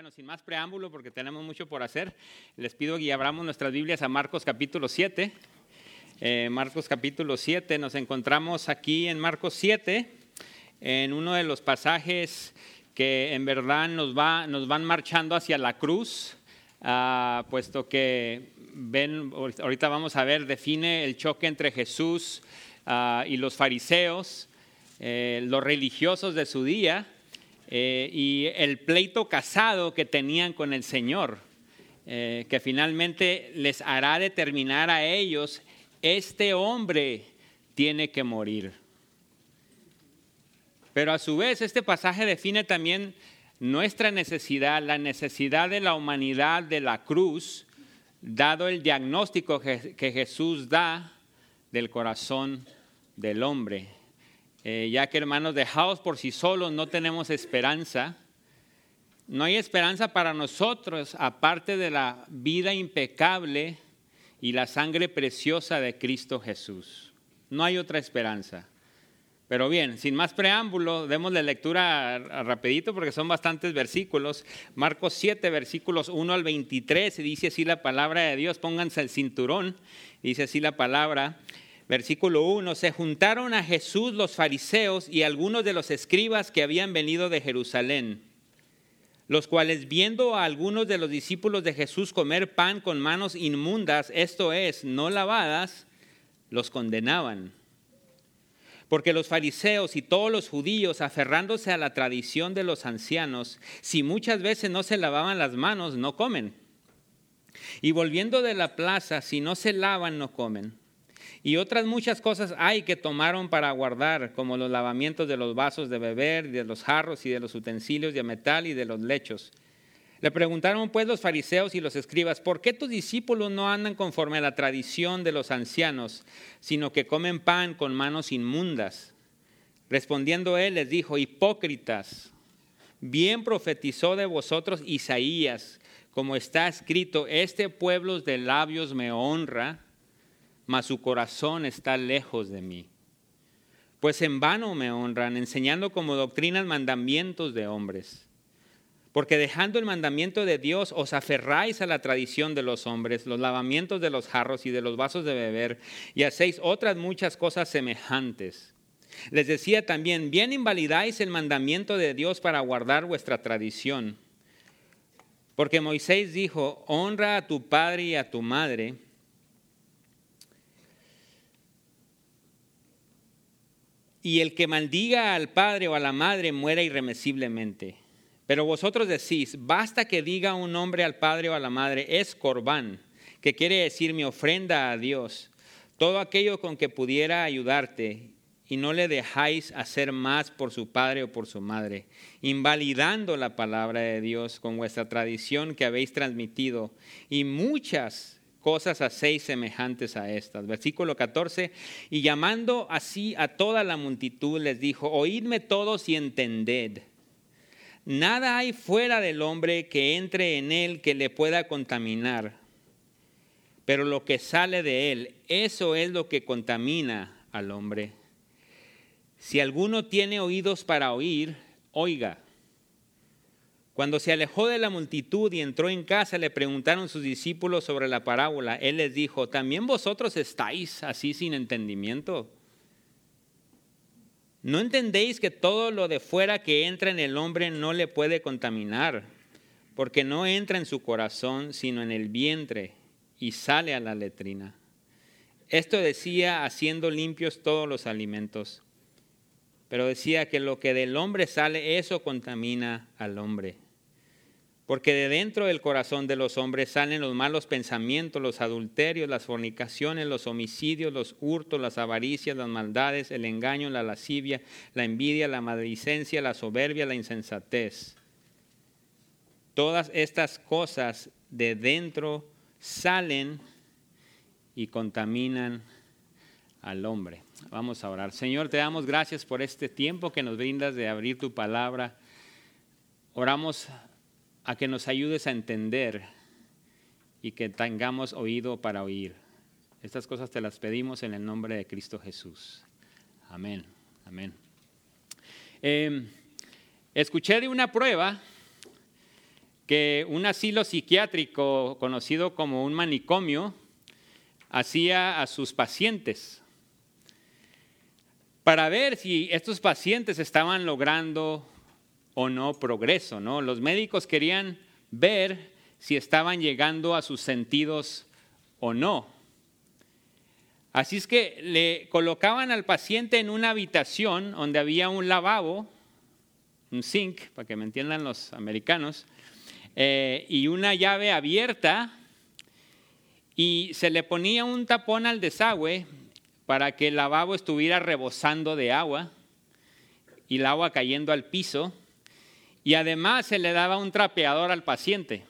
Bueno, sin más preámbulo, porque tenemos mucho por hacer, les pido que abramos nuestras Biblias a Marcos capítulo 7. Eh, Marcos capítulo 7, nos encontramos aquí en Marcos 7, en uno de los pasajes que en verdad nos, va, nos van marchando hacia la cruz, ah, puesto que ven, ahorita vamos a ver, define el choque entre Jesús ah, y los fariseos, eh, los religiosos de su día eh, y el pleito casado que tenían con el Señor, eh, que finalmente les hará determinar a ellos, este hombre tiene que morir. Pero a su vez este pasaje define también nuestra necesidad, la necesidad de la humanidad de la cruz, dado el diagnóstico que Jesús da del corazón del hombre. Eh, ya que hermanos, dejados por sí solos no tenemos esperanza. No hay esperanza para nosotros aparte de la vida impecable y la sangre preciosa de Cristo Jesús. No hay otra esperanza. Pero bien, sin más preámbulo, démosle lectura rapidito porque son bastantes versículos. Marcos 7, versículos 1 al 23, dice así la palabra de Dios, pónganse el cinturón, dice así la palabra. Versículo 1, se juntaron a Jesús los fariseos y algunos de los escribas que habían venido de Jerusalén, los cuales viendo a algunos de los discípulos de Jesús comer pan con manos inmundas, esto es, no lavadas, los condenaban. Porque los fariseos y todos los judíos, aferrándose a la tradición de los ancianos, si muchas veces no se lavaban las manos, no comen. Y volviendo de la plaza, si no se lavan, no comen. Y otras muchas cosas hay que tomaron para guardar, como los lavamientos de los vasos de beber, de los jarros y de los utensilios de metal y de los lechos. Le preguntaron pues los fariseos y los escribas, ¿por qué tus discípulos no andan conforme a la tradición de los ancianos, sino que comen pan con manos inmundas? Respondiendo él les dijo, hipócritas, bien profetizó de vosotros Isaías, como está escrito, este pueblo de labios me honra mas su corazón está lejos de mí. Pues en vano me honran, enseñando como doctrinas mandamientos de hombres. Porque dejando el mandamiento de Dios os aferráis a la tradición de los hombres, los lavamientos de los jarros y de los vasos de beber, y hacéis otras muchas cosas semejantes. Les decía también, bien invalidáis el mandamiento de Dios para guardar vuestra tradición. Porque Moisés dijo, honra a tu padre y a tu madre, y el que maldiga al padre o a la madre muera irremisiblemente. Pero vosotros decís, basta que diga un hombre al padre o a la madre, es corbán, que quiere decir mi ofrenda a Dios, todo aquello con que pudiera ayudarte, y no le dejáis hacer más por su padre o por su madre, invalidando la palabra de Dios con vuestra tradición que habéis transmitido, y muchas cosas hacéis semejantes a estas. Versículo 14, y llamando así a toda la multitud les dijo, oídme todos y entended. Nada hay fuera del hombre que entre en él que le pueda contaminar, pero lo que sale de él, eso es lo que contamina al hombre. Si alguno tiene oídos para oír, oiga. Cuando se alejó de la multitud y entró en casa, le preguntaron sus discípulos sobre la parábola. Él les dijo, ¿también vosotros estáis así sin entendimiento? ¿No entendéis que todo lo de fuera que entra en el hombre no le puede contaminar? Porque no entra en su corazón, sino en el vientre y sale a la letrina. Esto decía haciendo limpios todos los alimentos. Pero decía que lo que del hombre sale, eso contamina al hombre. Porque de dentro del corazón de los hombres salen los malos pensamientos, los adulterios, las fornicaciones, los homicidios, los hurtos, las avaricias, las maldades, el engaño, la lascivia, la envidia, la maledicencia, la soberbia, la insensatez. Todas estas cosas de dentro salen y contaminan al hombre. Vamos a orar. Señor, te damos gracias por este tiempo que nos brindas de abrir tu palabra. Oramos a que nos ayudes a entender y que tengamos oído para oír. Estas cosas te las pedimos en el nombre de Cristo Jesús. Amén, amén. Em, escuché de una prueba que un asilo psiquiátrico conocido como un manicomio hacía a sus pacientes para ver si estos pacientes estaban logrando o no progreso, ¿no? Los médicos querían ver si estaban llegando a sus sentidos o no. Así es que le colocaban al paciente en una habitación donde había un lavabo, un sink, para que me entiendan los americanos, eh, y una llave abierta y se le ponía un tapón al desagüe para que el lavabo estuviera rebosando de agua y el agua cayendo al piso y además se le daba un trapeador al paciente.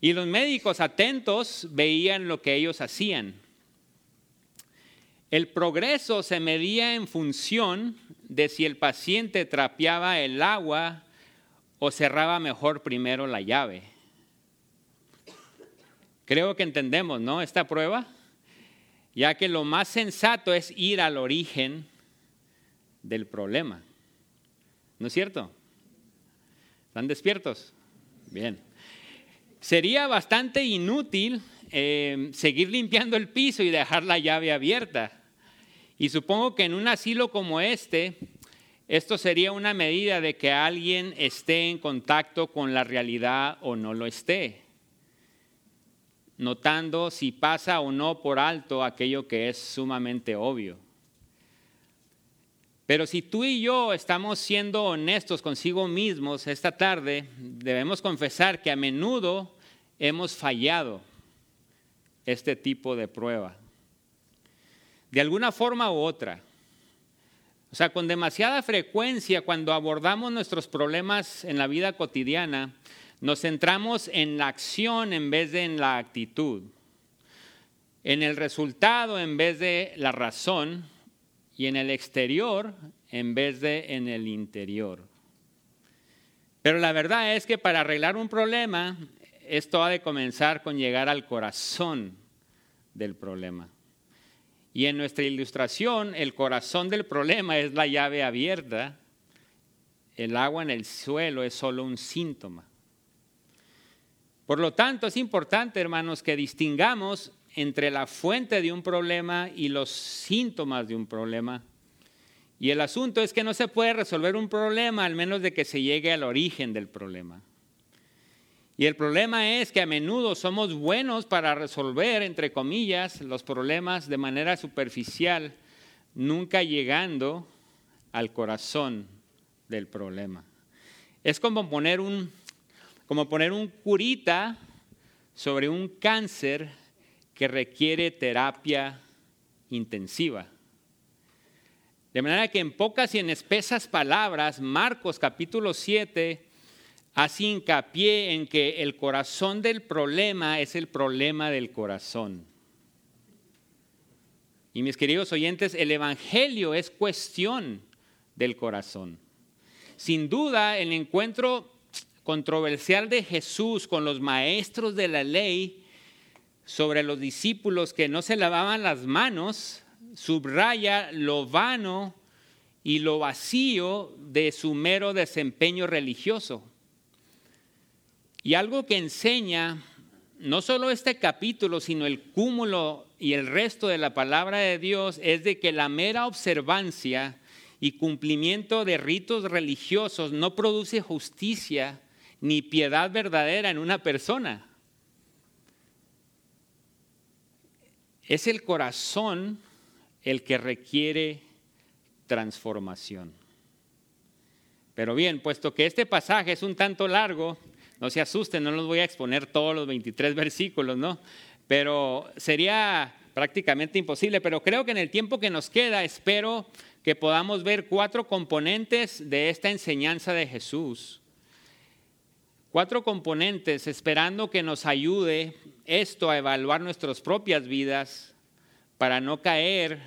Y los médicos atentos veían lo que ellos hacían. El progreso se medía en función de si el paciente trapeaba el agua o cerraba mejor primero la llave. Creo que entendemos, ¿no? Esta prueba, ya que lo más sensato es ir al origen del problema. ¿No es cierto? ¿Están despiertos? Bien. Sería bastante inútil eh, seguir limpiando el piso y dejar la llave abierta. Y supongo que en un asilo como este, esto sería una medida de que alguien esté en contacto con la realidad o no lo esté, notando si pasa o no por alto aquello que es sumamente obvio. Pero si tú y yo estamos siendo honestos consigo mismos esta tarde, debemos confesar que a menudo hemos fallado este tipo de prueba. De alguna forma u otra. O sea, con demasiada frecuencia cuando abordamos nuestros problemas en la vida cotidiana, nos centramos en la acción en vez de en la actitud, en el resultado en vez de la razón y en el exterior en vez de en el interior. Pero la verdad es que para arreglar un problema, esto ha de comenzar con llegar al corazón del problema. Y en nuestra ilustración, el corazón del problema es la llave abierta. El agua en el suelo es solo un síntoma. Por lo tanto, es importante, hermanos, que distingamos entre la fuente de un problema y los síntomas de un problema. Y el asunto es que no se puede resolver un problema al menos de que se llegue al origen del problema. Y el problema es que a menudo somos buenos para resolver, entre comillas, los problemas de manera superficial, nunca llegando al corazón del problema. Es como poner un, como poner un curita sobre un cáncer que requiere terapia intensiva. De manera que en pocas y en espesas palabras, Marcos capítulo 7 hace hincapié en que el corazón del problema es el problema del corazón. Y mis queridos oyentes, el Evangelio es cuestión del corazón. Sin duda, el encuentro controversial de Jesús con los maestros de la ley sobre los discípulos que no se lavaban las manos subraya lo vano y lo vacío de su mero desempeño religioso. Y algo que enseña no solo este capítulo, sino el cúmulo y el resto de la palabra de Dios es de que la mera observancia y cumplimiento de ritos religiosos no produce justicia ni piedad verdadera en una persona. Es el corazón el que requiere transformación. Pero bien, puesto que este pasaje es un tanto largo, no se asusten, no los voy a exponer todos los 23 versículos, ¿no? Pero sería prácticamente imposible, pero creo que en el tiempo que nos queda espero que podamos ver cuatro componentes de esta enseñanza de Jesús. Cuatro componentes esperando que nos ayude esto a evaluar nuestras propias vidas para no caer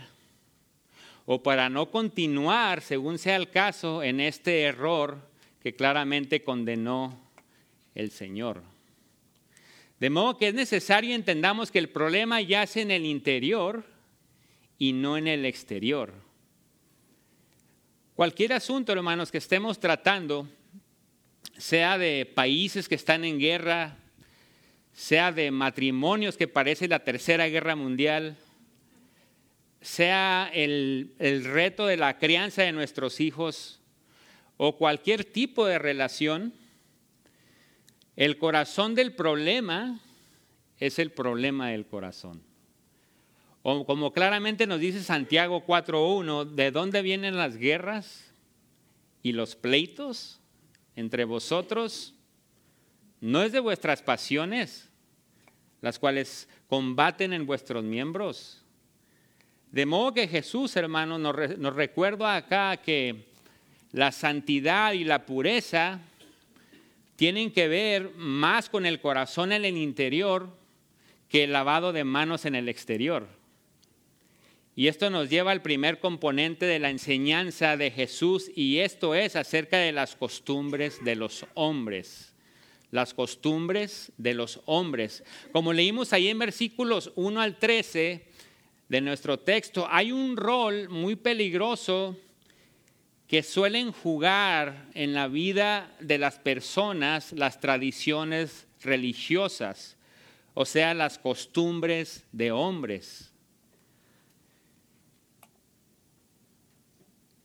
o para no continuar, según sea el caso, en este error que claramente condenó el Señor. De modo que es necesario entendamos que el problema yace en el interior y no en el exterior. Cualquier asunto, hermanos, que estemos tratando, sea de países que están en guerra, sea de matrimonios que parece la tercera guerra mundial, sea el, el reto de la crianza de nuestros hijos o cualquier tipo de relación, el corazón del problema es el problema del corazón. O como claramente nos dice Santiago 4.1, ¿de dónde vienen las guerras y los pleitos entre vosotros? No es de vuestras pasiones, las cuales combaten en vuestros miembros. De modo que Jesús, hermanos, nos, nos recuerda acá que la santidad y la pureza tienen que ver más con el corazón en el interior que el lavado de manos en el exterior. Y esto nos lleva al primer componente de la enseñanza de Jesús y esto es acerca de las costumbres de los hombres. Las costumbres de los hombres. Como leímos ahí en versículos 1 al 13 de nuestro texto, hay un rol muy peligroso que suelen jugar en la vida de las personas las tradiciones religiosas, o sea, las costumbres de hombres.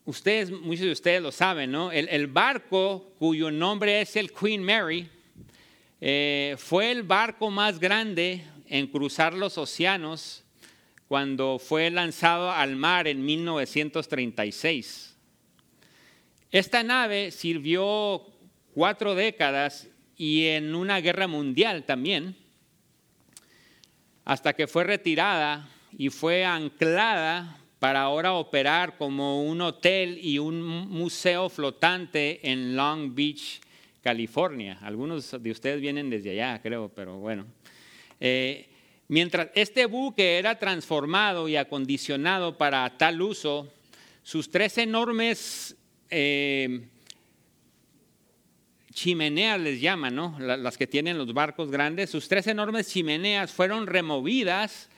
Ustedes, muchos de ustedes lo saben, ¿no? El, barco cuyo nombre es el Queen Mary eh, fue el barco más grande en cruzar los océanos cuando fue lanzado al mar en 1936. Esta nave sirvió cuatro décadas y en una guerra mundial también, hasta que fue retirada y fue anclada para ahora operar como un hotel y un museo flotante en Long Beach, California. Algunos de ustedes vienen desde allá, creo, pero bueno. Eh, mientras este buque era transformado y acondicionado para tal uso, sus tres enormes eh, chimeneas les llaman, ¿no? Las que tienen los barcos grandes, sus tres enormes chimeneas fueron removidas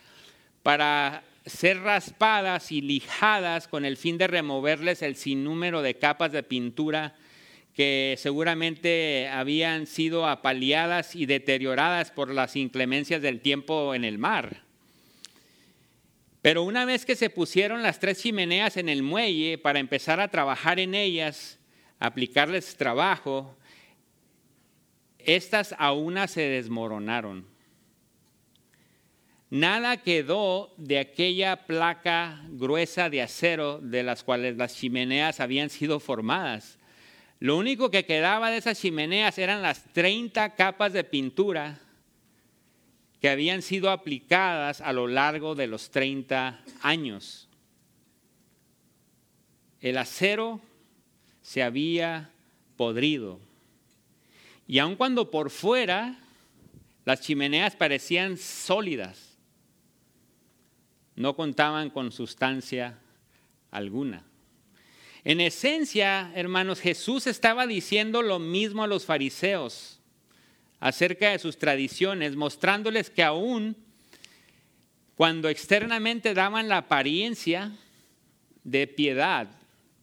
para ser raspadas y lijadas con el fin de removerles el sinnúmero de capas de pintura que seguramente habían sido apaleadas y deterioradas por las inclemencias del tiempo en el mar. Pero una vez que se pusieron las tres chimeneas en el muelle para empezar a trabajar en ellas, aplicarles trabajo, estas aún se desmoronaron. Nada quedó de aquella placa gruesa de acero de las cuales las chimeneas habían sido formadas. Lo único que quedaba de esas chimeneas eran las 30 capas de pintura que habían sido aplicadas a lo largo de los 30 años. El acero se había podrido. Y aun cuando por fuera las chimeneas parecían sólidas, no contaban con sustancia alguna. En esencia, hermanos, Jesús estaba diciendo lo mismo a los fariseos acerca de sus tradiciones, mostrándoles que aún cuando externamente daban la apariencia de piedad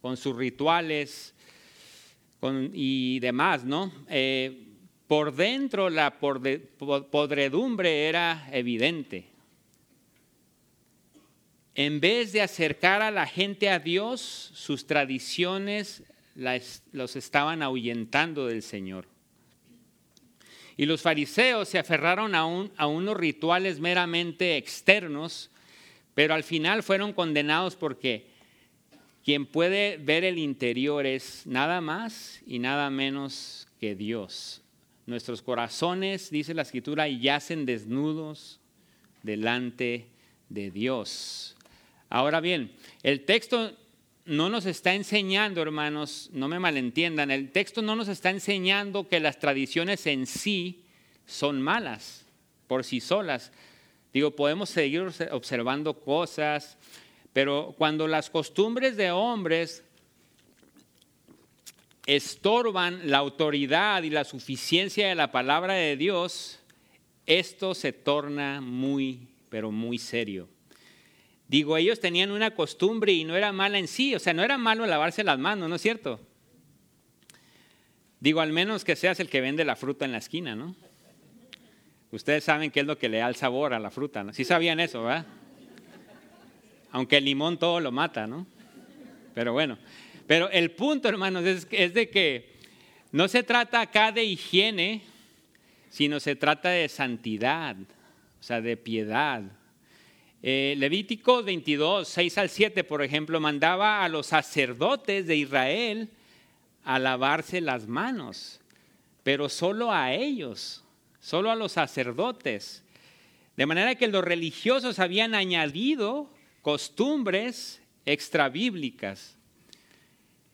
con sus rituales y demás, ¿no? Eh, por dentro la podredumbre era evidente. En vez de acercar a la gente a Dios, sus tradiciones los estaban ahuyentando del Señor. Y los fariseos se aferraron a, a unos rituales meramente externos, pero al final fueron condenados porque quien puede ver el interior es nada más y nada menos que Dios. Nuestros corazones, dice la escritura, yacen desnudos delante de Dios. Ahora bien, el texto no nos está enseñando, hermanos, no me malentiendan, el texto no nos está enseñando que las tradiciones en sí son malas por sí solas. Digo, podemos seguir observando cosas, pero cuando las costumbres de hombres estorban la autoridad y la suficiencia de la palabra de Dios, esto se torna muy, pero muy serio. Digo, ellos tenían una costumbre y no era mala en sí, o sea, no era malo lavarse las manos, ¿no es cierto? Digo, al menos que seas el que vende la fruta en la esquina, ¿no? Ustedes saben qué es lo que le da el sabor a la fruta, ¿no? Sí sabían eso, ¿verdad? Aunque el limón todo lo mata, ¿no? Pero bueno, pero el punto, hermanos, es, es de que no se trata acá de higiene, sino se trata de santidad, o sea, de piedad. Eh, Levítico 22, 6 al 7, por ejemplo, mandaba a los sacerdotes de Israel a lavarse las manos, pero solo a ellos, solo a los sacerdotes. De manera que los religiosos habían añadido costumbres extrabíblicas.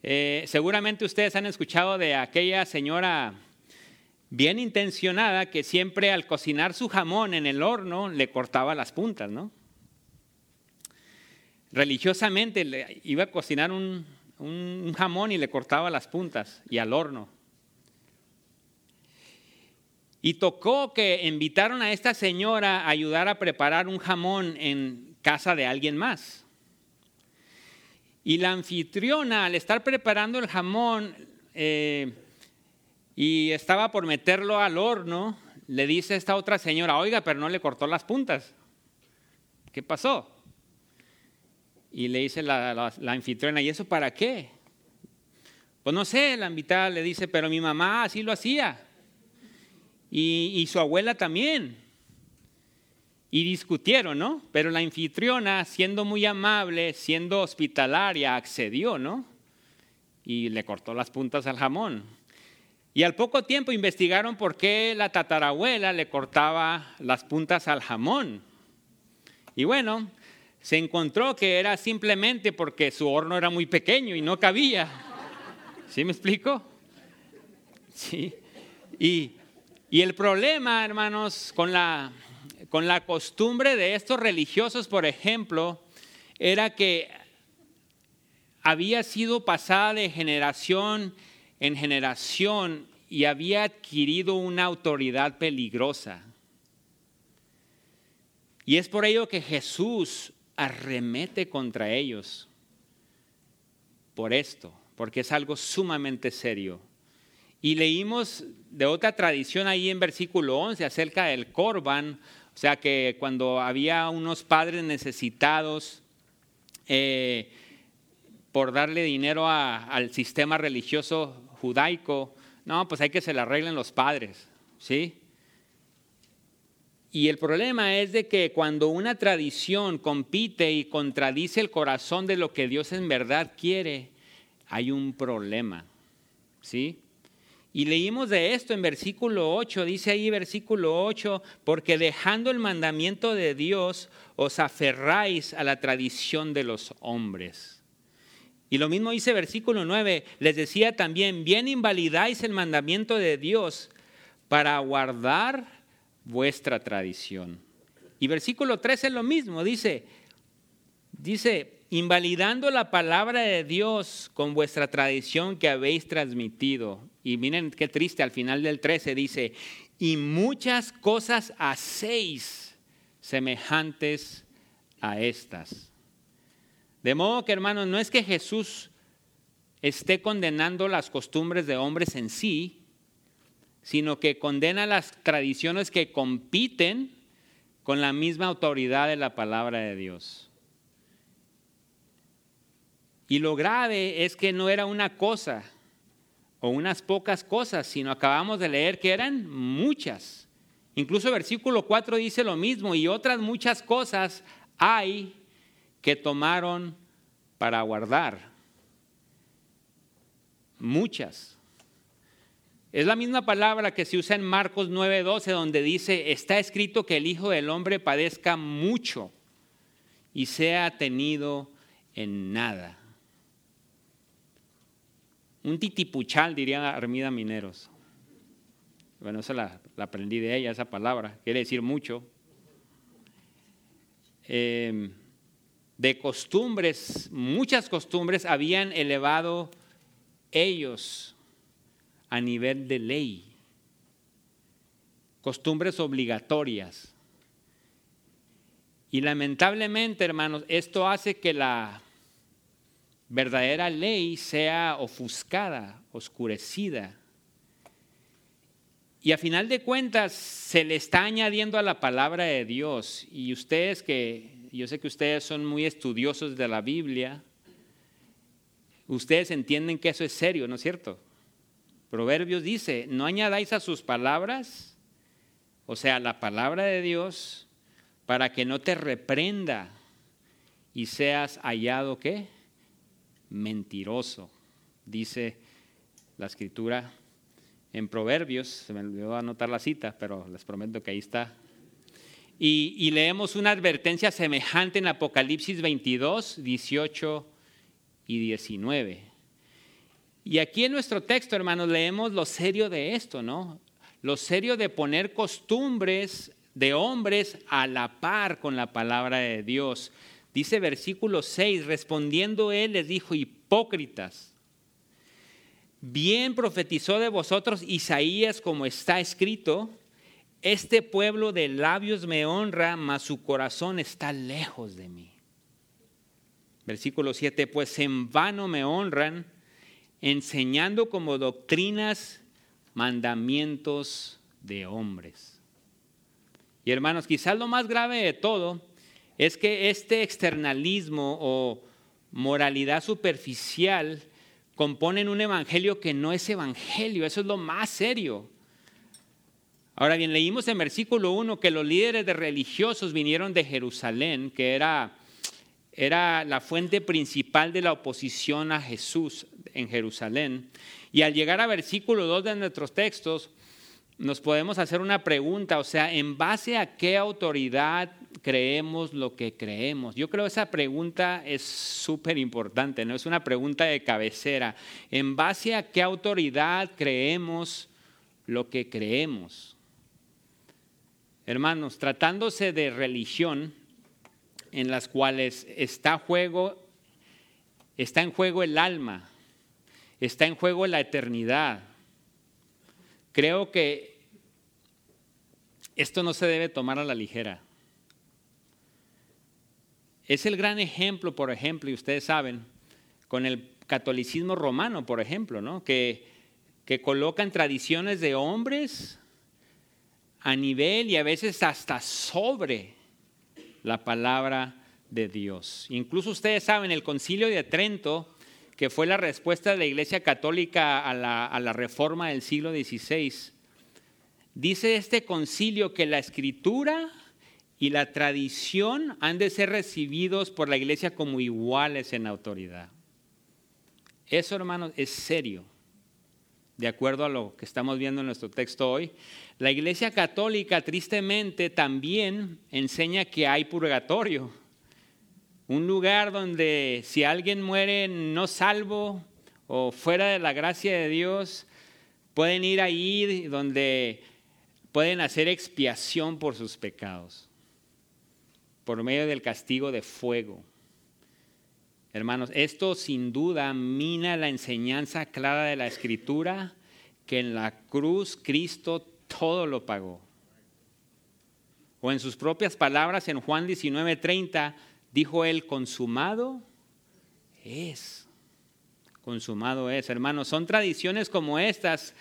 Eh, seguramente ustedes han escuchado de aquella señora bien intencionada que siempre al cocinar su jamón en el horno le cortaba las puntas, ¿no? Religiosamente le iba a cocinar un, un jamón y le cortaba las puntas y al horno. Y tocó que invitaron a esta señora a ayudar a preparar un jamón en casa de alguien más. Y la anfitriona, al estar preparando el jamón eh, y estaba por meterlo al horno, le dice a esta otra señora, oiga, pero no le cortó las puntas. ¿Qué pasó? Y le dice la, anfitriona, ¿y eso para qué? Pues no sé, la invitada le dice, pero mi mamá así lo hacía. Y, y su abuela también. Y discutieron, ¿no? Pero la anfitriona, siendo muy amable, siendo hospitalaria, accedió, ¿no? Y le cortó las puntas al jamón. Y al poco tiempo investigaron por qué la tatarabuela le cortaba las puntas al jamón. Y bueno, se encontró que era simplemente porque su horno era muy pequeño y no cabía. ¿Sí me explico? Sí. Y, y el problema, hermanos, con la, con la costumbre de estos religiosos, por ejemplo, era que había sido pasada de generación en generación y había adquirido una autoridad peligrosa. Y es por ello que Jesús arremete contra ellos por esto, porque es algo sumamente serio. Y leímos de otra tradición ahí en versículo 11 acerca del Corban, o sea que cuando había unos padres necesitados eh, por darle dinero al sistema religioso judaico, no, pues hay que se le arreglen los padres, ¿sí? Y el problema es de que cuando una tradición compite y contradice el corazón de lo que Dios en verdad quiere, hay un problema. ¿Sí? Y leímos de esto en versículo 8, dice ahí versículo 8, porque dejando el mandamiento de Dios os aferráis a la tradición de los hombres. Y lo mismo dice versículo 9, les decía también, bien invalidáis el mandamiento de Dios para guardar vuestra tradición. Y versículo 13 es lo mismo, dice, dice, invalidando la palabra de Dios con vuestra tradición que habéis transmitido. Y miren qué triste, al final del 13 dice, y muchas cosas hacéis semejantes a estas. De modo que, hermanos, no es que Jesús esté condenando las costumbres de hombres en sí, sino que condena las tradiciones que compiten con la misma autoridad de la palabra de Dios. Y lo grave es que no era una cosa o unas pocas cosas, sino acabamos de leer que eran muchas. Incluso versículo 4 dice lo mismo, y otras muchas cosas hay que tomaron para guardar. Muchas. Es la misma palabra que se usa en Marcos 9:12, donde dice, está escrito que el Hijo del Hombre padezca mucho y sea tenido en nada. Un titipuchal, diría Armida Mineros. Bueno, eso la, aprendí de ella, esa palabra, quiere decir mucho. Em, de costumbres, muchas costumbres habían elevado ellos a nivel de ley, costumbres obligatorias. Y lamentablemente, hermanos, esto hace que la verdadera ley sea ofuscada, oscurecida. Y a final de cuentas se le está añadiendo a la palabra de Dios. Y ustedes que, yo sé que ustedes son muy estudiosos de la Biblia, ustedes entienden que eso es serio, ¿no es cierto? Proverbios dice, no añadáis a sus palabras, o sea, la palabra de Dios, para que no te reprenda y seas hallado, ¿qué? Mentiroso, dice la escritura en Proverbios, se me olvidó anotar la cita, pero les prometo que ahí está. Y, y, leemos una advertencia semejante en Apocalipsis 22, 18 y 19. Y aquí en nuestro texto, hermanos, leemos lo serio de esto, ¿no? Lo serio de poner costumbres de hombres a la par con la palabra de Dios. Dice versículo 6, respondiendo él les dijo, hipócritas, bien profetizó de vosotros Isaías como está escrito, este pueblo de labios me honra, mas su corazón está lejos de mí. Versículo 7, pues en vano me honran, enseñando como doctrinas mandamientos de hombres. Y hermanos, quizás lo más grave de todo es que este externalismo o moralidad superficial componen un evangelio que no es evangelio, eso es lo más serio. Ahora bien, leímos en versículo 1 que los líderes de religiosos vinieron de Jerusalén, que era, era la fuente principal de la oposición a Jesús en Jerusalén. Y al llegar a versículo 2 de nuestros textos, nos podemos hacer una pregunta, o sea, ¿en base a qué autoridad creemos lo que creemos? Yo creo que esa pregunta es súper importante, no es una pregunta de cabecera. ¿En base a qué autoridad creemos lo que creemos? Hermanos, tratándose de religión en las cuales está, en juego el alma, está en juego la eternidad, Creo que esto no se debe tomar a la ligera. Es el gran ejemplo, por ejemplo, y ustedes saben, con el catolicismo romano, por ejemplo, ¿no? que, que colocan tradiciones de hombres a nivel y a veces hasta sobre la palabra de Dios. Incluso ustedes saben, el concilio de Trento que fue la respuesta de la Iglesia Católica a la, reforma del siglo XVI, dice este concilio que la escritura y la tradición han de ser recibidos por la Iglesia como iguales en autoridad. Eso, hermanos, es serio. De acuerdo a lo que estamos viendo en nuestro texto hoy, la Iglesia Católica tristemente también enseña que hay purgatorio un lugar donde si alguien muere no salvo o fuera de la gracia de Dios, pueden ir ahí donde pueden hacer expiación por sus pecados, por medio del castigo de fuego. Hermanos, esto sin duda mina la enseñanza clara de la Escritura, que en la cruz Cristo todo lo pagó. O en sus propias palabras en Juan 19:30, dijo él, consumado es. Consumado es, hermanos. Son tradiciones como estas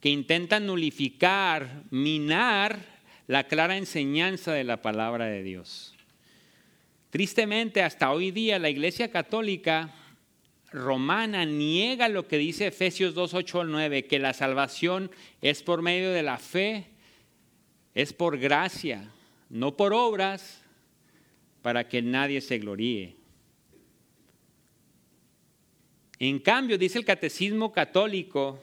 que intentan nulificar, minar la clara enseñanza de la palabra de Dios. Tristemente, hasta hoy día la Iglesia Católica romana niega lo que dice Efesios 2, 8 al 9, que la salvación es por medio de la fe, es por gracia, no por obras, para que nadie se gloríe. En cambio, dice el Catecismo Católico,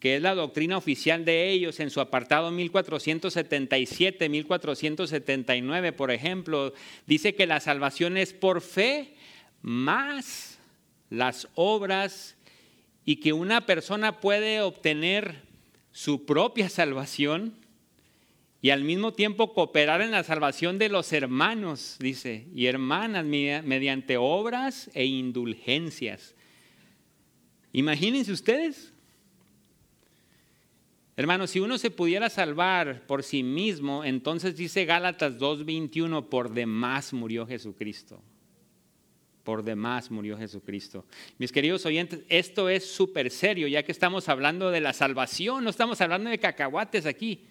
que es la doctrina oficial de ellos en su apartado 1477, 1479, por ejemplo, dice que la salvación es por fe más las obras y que una persona puede obtener su propia salvación y al mismo tiempo cooperar en la salvación de los hermanos, dice, y hermanas mediante obras e indulgencias. Imagínense ustedes. Hermanos, si uno se pudiera salvar por sí mismo, entonces dice Gálatas 2.21, por demás murió Jesucristo. por demás murió Jesucristo. Mis queridos oyentes, esto es súper serio, ya que estamos hablando de la salvación, no estamos hablando de cacahuates aquí.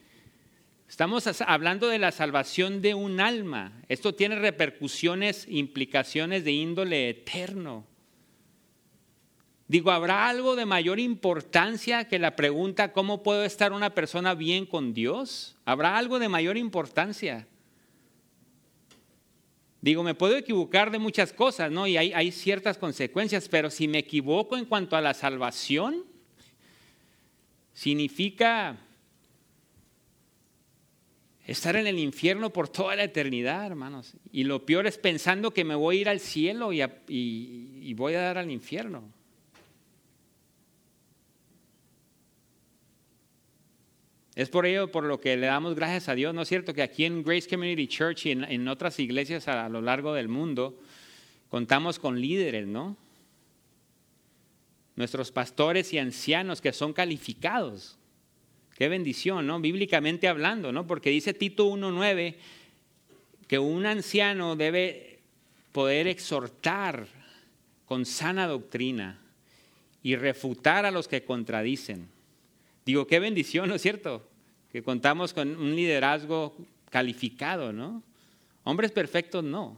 Estamos hablando de la salvación de un alma. Esto tiene repercusiones, implicaciones de índole eterno. Digo, ¿habrá algo de mayor importancia que la pregunta ¿cómo puedo estar una persona bien con Dios? ¿Habrá algo de mayor importancia? Digo, me puedo equivocar de muchas cosas, ¿no? Y hay, ciertas consecuencias, pero si me equivoco en cuanto a la salvación, significa estar en el infierno por toda la eternidad, hermanos. Y lo peor es pensando que me voy a ir al cielo y voy a dar al infierno. Es por ello por lo que le damos gracias a Dios, ¿no es cierto? Que aquí en Grace Community Church y en, otras iglesias a, lo largo del mundo contamos con líderes, ¿no? Nuestros pastores y ancianos que son calificados. Qué bendición, ¿no? Bíblicamente hablando, ¿no? Porque dice Tito 1.9 que un anciano debe poder exhortar con sana doctrina y refutar a los que contradicen. Digo, qué bendición, ¿no es cierto? Que contamos con un liderazgo calificado, ¿no? Hombres perfectos no,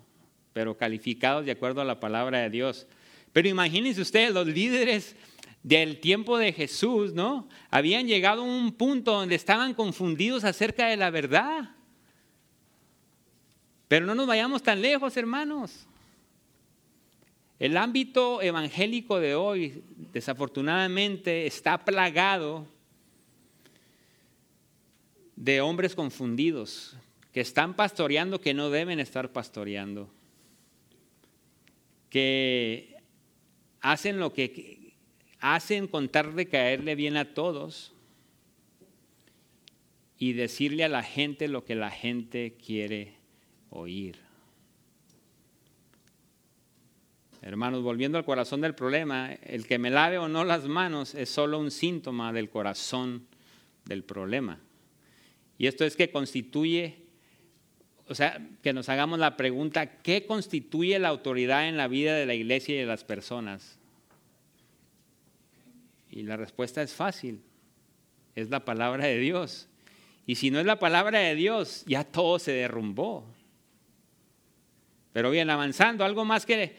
pero calificados de acuerdo a la palabra de Dios. Pero imagínense ustedes, los líderes del tiempo de Jesús, ¿no? Habían llegado a un punto donde estaban confundidos acerca de la verdad. Pero no nos vayamos tan lejos, hermanos. El ámbito evangélico de hoy, desafortunadamente, está plagado de hombres confundidos que están pastoreando que no deben estar pastoreando, que hacen lo que hacen con tal de caerle bien a todos y decirle a la gente lo que la gente quiere oír. Hermanos, volviendo al corazón del problema, el que me lave o no las manos es solo un síntoma del corazón del problema. Y esto es que constituye, o sea, que nos hagamos la pregunta, ¿qué constituye la autoridad en la vida de la iglesia y de las personas? Y la respuesta es fácil, es la palabra de Dios. Y si no es la palabra de Dios, ya todo se derrumbó. Pero bien, avanzando, algo más que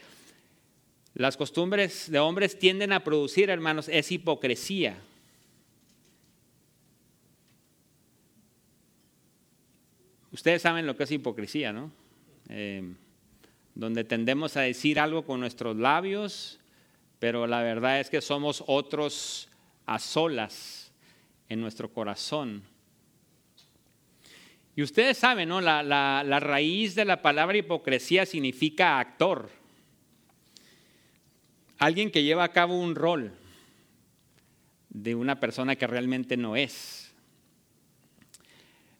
las costumbres de hombres tienden a producir, hermanos, es hipocresía. Ustedes saben lo que es hipocresía, ¿no? Eh, donde tendemos a decir algo con nuestros labios, pero la verdad es que somos otros a solas en nuestro corazón. Y ustedes saben, ¿no? La, la raíz de la palabra hipocresía significa actor. Alguien que lleva a cabo un rol de una persona que realmente no es.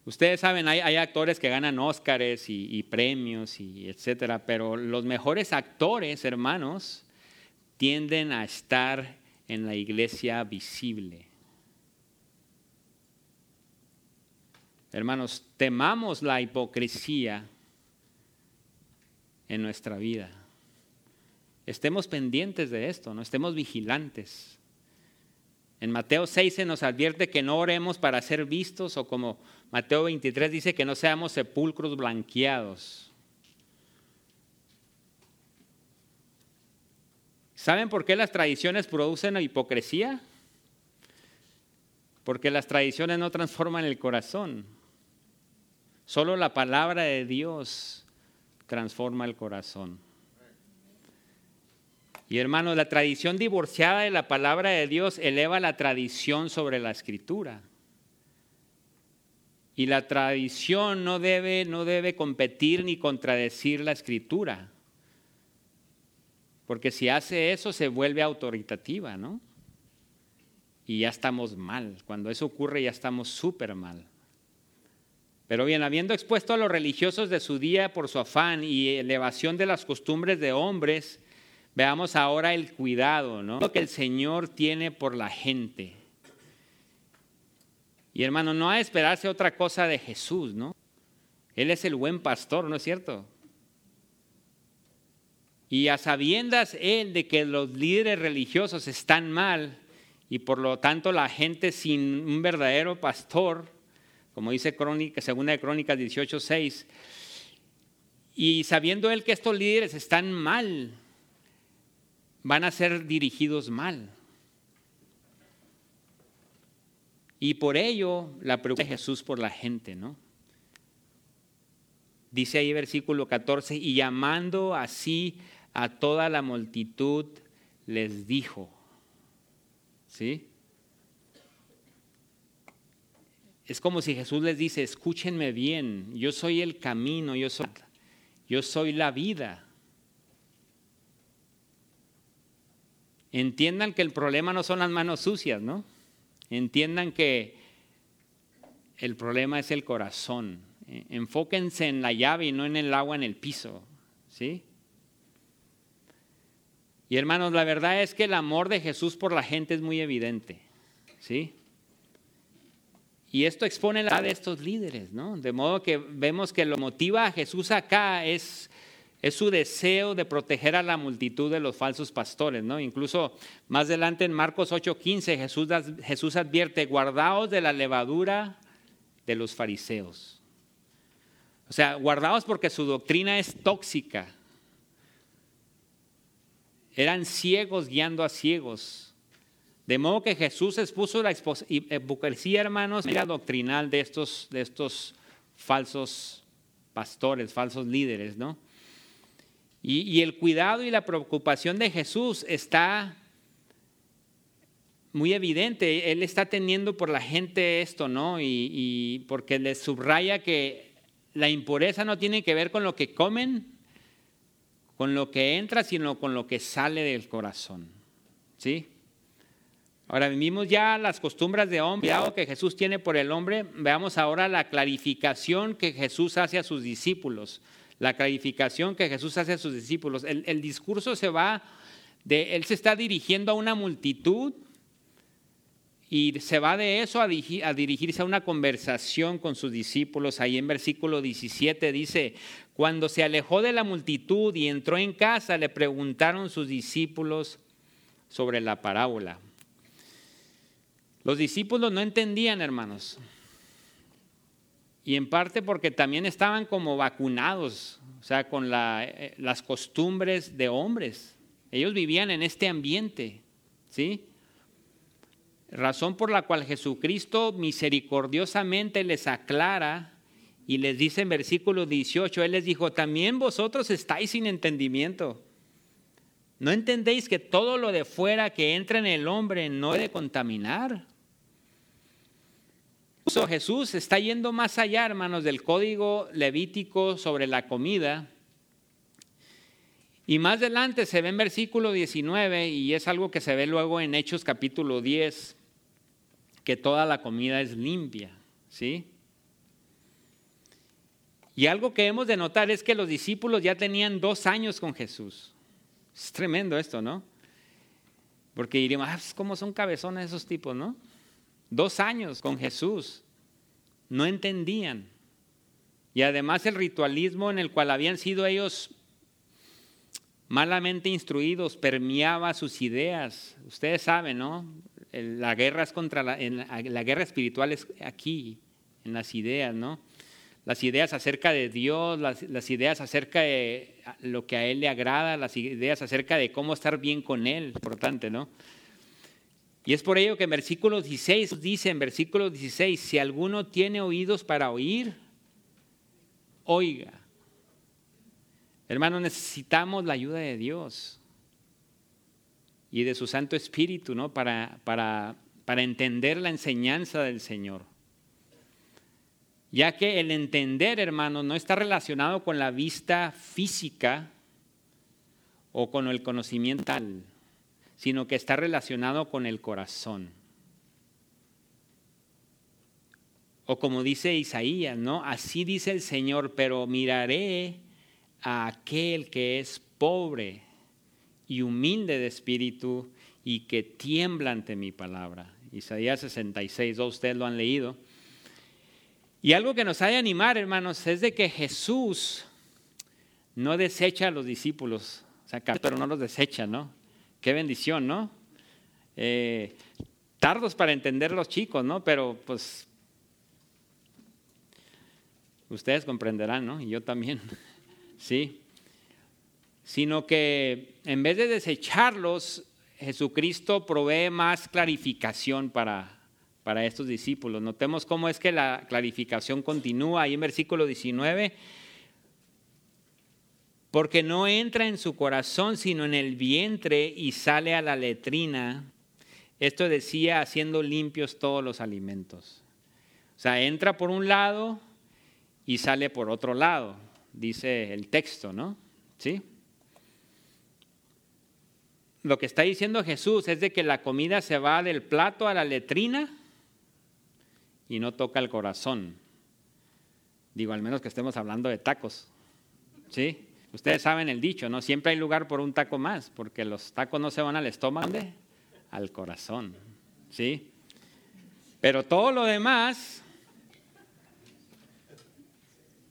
Ustedes saben, hay, actores que ganan Óscares y, premios y etcétera, pero los mejores actores, hermanos, tienden a estar en la iglesia visible. Hermanos, temamos la hipocresía en nuestra vida. Estemos pendientes de esto, no estemos vigilantes. En Mateo 6 se nos advierte que no oremos para ser vistos o como Mateo 23 dice que no seamos sepulcros blanqueados. ¿Saben por qué las tradiciones producen hipocresía? Porque las tradiciones no transforman el corazón. Solo la palabra de Dios transforma el corazón. Y hermanos, la tradición divorciada de la palabra de Dios eleva la tradición sobre la escritura. Y la tradición no debe, no debe competir ni contradecir la escritura. Porque si hace eso se vuelve autoritativa, ¿no? Y ya estamos mal. Cuando eso ocurre ya estamos súper mal. Pero bien, habiendo expuesto a los religiosos de su día por su afán y elevación de las costumbres de hombres, Veamos ahora el cuidado, ¿no? Lo que el Señor tiene por la gente. Y hermano, no a esperarse otra cosa de Jesús, ¿no? Él es el buen pastor, ¿no es cierto? Y a sabiendas él de que los líderes religiosos están mal y por lo tanto la gente sin un verdadero pastor, como dice Crónica, segunda de Crónicas 18:6, y sabiendo él que estos líderes están mal, van a ser dirigidos mal. Y por ello la pregunta de Jesús por la gente, ¿no? Dice ahí versículo 14, y llamando así a toda la multitud, les dijo, ¿sí? Es como si Jesús les dice, escúchenme bien, yo soy el camino, yo soy, yo soy la vida. Entiendan que el problema no son las manos sucias, ¿no? Entiendan que el problema es el corazón. Enfóquense en la llave y no en el agua en el piso, ¿sí? Y hermanos, la verdad es que el amor de Jesús por la gente es muy evidente, ¿sí? Y esto expone la de estos líderes, ¿no? De modo que vemos que lo motiva a Jesús acá es es su deseo de proteger a la multitud de los falsos pastores, ¿no? Incluso más adelante en Marcos 8:15 Jesús, Jesús advierte, guardaos de la levadura de los fariseos. O sea, guardaos porque su doctrina es tóxica. Eran ciegos guiando a ciegos. De modo que Jesús expuso la hipocresía, hermanos, doctrinal de estos, de estos falsos pastores, falsos líderes, ¿no? Y, el cuidado y la preocupación de Jesús está muy evidente. Él está teniendo por la gente esto, ¿no? Y, porque le subraya que la impureza no tiene que ver con lo que comen, con lo que entra, sino con lo que sale del corazón. ¿Sí? Ahora vimos ya las costumbres de hombre que Jesús tiene por el hombre. Veamos ahora la clarificación que Jesús hace a sus discípulos la clarificación que Jesús hace a sus discípulos. El, discurso se va de, él se está dirigiendo a una multitud y se va de eso a, a, dirigirse a una conversación con sus discípulos. Ahí en versículo 17 dice, cuando se alejó de la multitud y entró en casa, le preguntaron sus discípulos sobre la parábola. Los discípulos no entendían, hermanos y en parte porque también estaban como vacunados, o sea, con eh, las costumbres de hombres. Ellos vivían en este ambiente, ¿sí? Razón por la cual Jesucristo misericordiosamente les aclara y les dice en versículo 18, Él les dijo, también vosotros estáis sin entendimiento. ¿No entendéis que todo lo de fuera que entra en el hombre no debe contaminar? Jesús está yendo más allá, hermanos, del código levítico sobre la comida. Y más adelante se ve en versículo 19, y es algo que se ve luego en Hechos capítulo 10, que toda la comida es limpia, ¿sí? Y algo que hemos de notar es que los discípulos ya tenían dos años con Jesús. Es tremendo esto, ¿no? Porque diríamos, ah, pues, ¿cómo son cabezones esos tipos, no? Dos años con Jesús. No entendían. Y además el ritualismo en el cual habían sido ellos malamente instruidos permeaba sus ideas. Ustedes saben, ¿no? La guerra es contra la, guerra espiritual es aquí, en las ideas, ¿no? Las ideas acerca de Dios, las, las, ideas acerca de lo que a Él le agrada, las ideas acerca de cómo estar bien con Él, importante, ¿no? Y es por ello que en versículo 16 dice, en versículo 16, si alguno tiene oídos para oír, oiga. Hermano, necesitamos la ayuda de Dios y de su Santo Espíritu, ¿no? Para, para, para entender la enseñanza del Señor. Ya que el entender, hermano, no está relacionado con la vista física o con el conocimiento tal sino que está relacionado con el corazón. O como dice Isaías, ¿no? Así dice el Señor, pero miraré a aquel que es pobre y humilde de espíritu y que tiembla ante mi palabra. Isaías 66, ustedes lo han leído. Y algo que nos ha de animar, hermanos, es de que Jesús no desecha a los discípulos pero no los desecha, ¿no? Qué bendición, ¿no? Eh, tardos para entender los chicos, ¿no? Pero pues ustedes comprenderán, ¿no? Y yo también, ¿sí? Sino que en vez de desecharlos, Jesucristo provee más clarificación para, para estos discípulos. Notemos cómo es que la clarificación continúa ahí en versículo 19 porque no entra en su corazón, sino en el vientre y sale a la letrina. Esto decía haciendo limpios todos los alimentos. O sea, entra por un lado y sale por otro lado, dice el texto, ¿no? ¿Sí? Lo que está diciendo Jesús es de que la comida se va del plato a la letrina y no toca el corazón. Digo, al menos que estemos hablando de tacos. ¿Sí? Ustedes saben el dicho, ¿no? Siempre hay lugar por un taco más, porque los tacos no se van al estómago, al corazón. ¿Sí? Pero todo lo demás,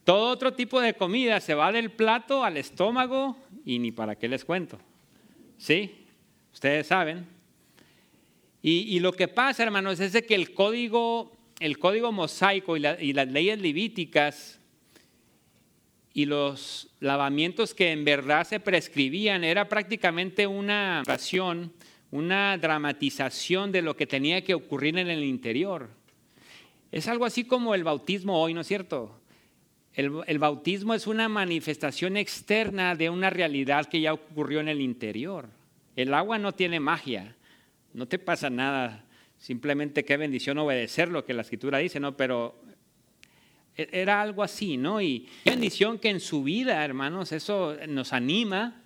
todo otro tipo de comida se va del plato al estómago y ni para qué les cuento. ¿Sí? Ustedes saben. Y, lo que pasa, hermanos, es que el código, el código mosaico y, y las leyes levíticas y los lavamientos que en verdad se prescribían era prácticamente una oración, una dramatización de lo que tenía que ocurrir en el interior. Es algo así como el bautismo hoy, ¿no es cierto? El, bautismo es una manifestación externa de una realidad que ya ocurrió en el interior. El agua no tiene magia, no te pasa nada, simplemente qué bendición obedecer lo que la escritura dice, ¿no? Pero era algo así, ¿no? Y qué bendición que en su vida, hermanos, eso nos anima.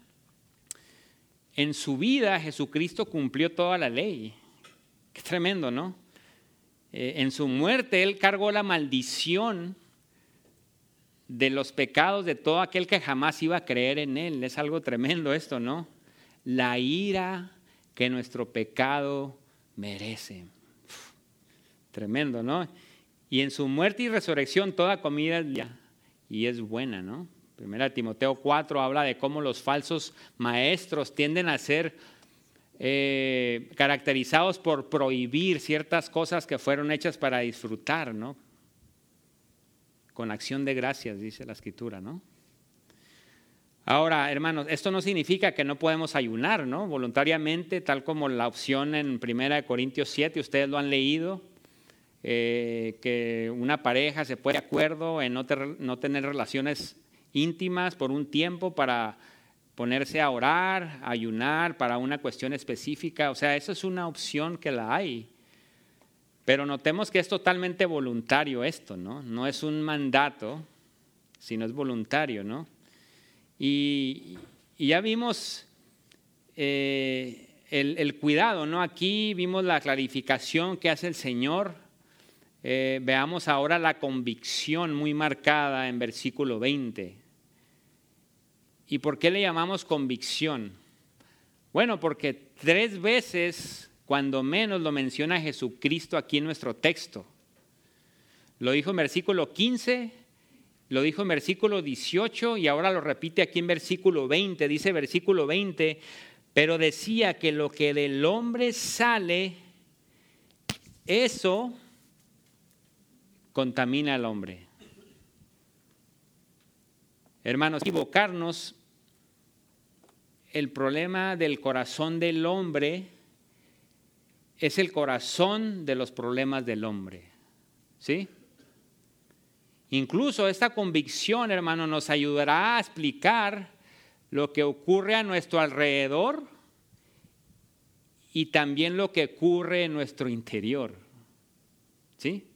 En su vida Jesucristo cumplió toda la ley. Qué tremendo, ¿no? Eh, en su muerte Él cargó la maldición de los pecados de todo aquel que jamás iba a creer en Él. Es algo tremendo esto, ¿no? La ira que nuestro pecado merece. tremendo, ¿no? Y en su muerte y resurrección toda comida es y es buena, ¿no? Primera Timoteo 4 habla de cómo los falsos maestros tienden a ser eh, caracterizados por prohibir ciertas cosas que fueron hechas para disfrutar, ¿no? Con acción de gracias, dice la escritura, ¿no? Ahora, hermanos, esto no significa que no podemos ayunar, ¿no? Voluntariamente, tal como la opción en 1 Corintios 7, ustedes lo han leído, eh, que una pareja se puede de acuerdo en no, no tener relaciones íntimas por un tiempo para ponerse a orar, ayunar para una cuestión específica. O sea, eso es una opción que la hay. Pero notemos que es totalmente voluntario esto, ¿no? No es un mandato, sino es voluntario, ¿no? Y, ya vimos eh, el, el, cuidado, ¿no? Aquí vimos la clarificación que hace el Señor eh, veamos ahora la convicción muy marcada en versículo 20. ¿Y por qué le llamamos convicción? Bueno, porque tres veces, cuando menos, lo menciona Jesucristo aquí en nuestro texto. Lo dijo en versículo 15, lo dijo en versículo 18 y ahora lo repite aquí en versículo 20. Dice versículo 20, pero decía que lo que del hombre sale, eso contamina al hombre. Hermanos, equivocarnos, el problema del corazón del hombre es el corazón de los problemas del hombre. ¿Sí? Incluso esta convicción, hermano, nos ayudará a explicar lo que ocurre a nuestro alrededor y también lo que ocurre en nuestro interior. ¿Sí?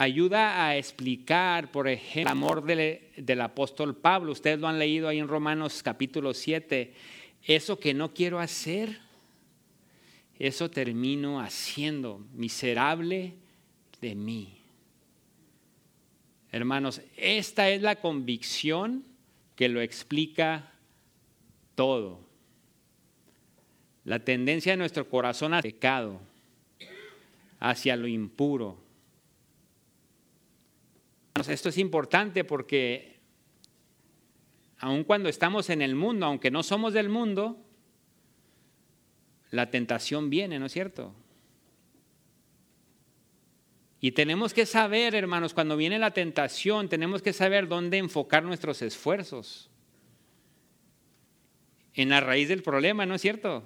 Ayuda a explicar, por ejemplo, el amor del, apóstol Pablo. Ustedes lo han leído ahí en Romanos capítulo 7. Eso que no quiero hacer, eso termino haciendo, miserable de mí. Hermanos, esta es la convicción que lo explica todo. La tendencia de nuestro corazón al pecado, hacia lo impuro, esto es importante porque aun cuando estamos en el mundo, aunque no somos del mundo, la tentación viene, ¿no es cierto? Y tenemos que saber, hermanos, cuando viene la tentación, tenemos que saber dónde enfocar nuestros esfuerzos. En la raíz del problema, ¿no es cierto?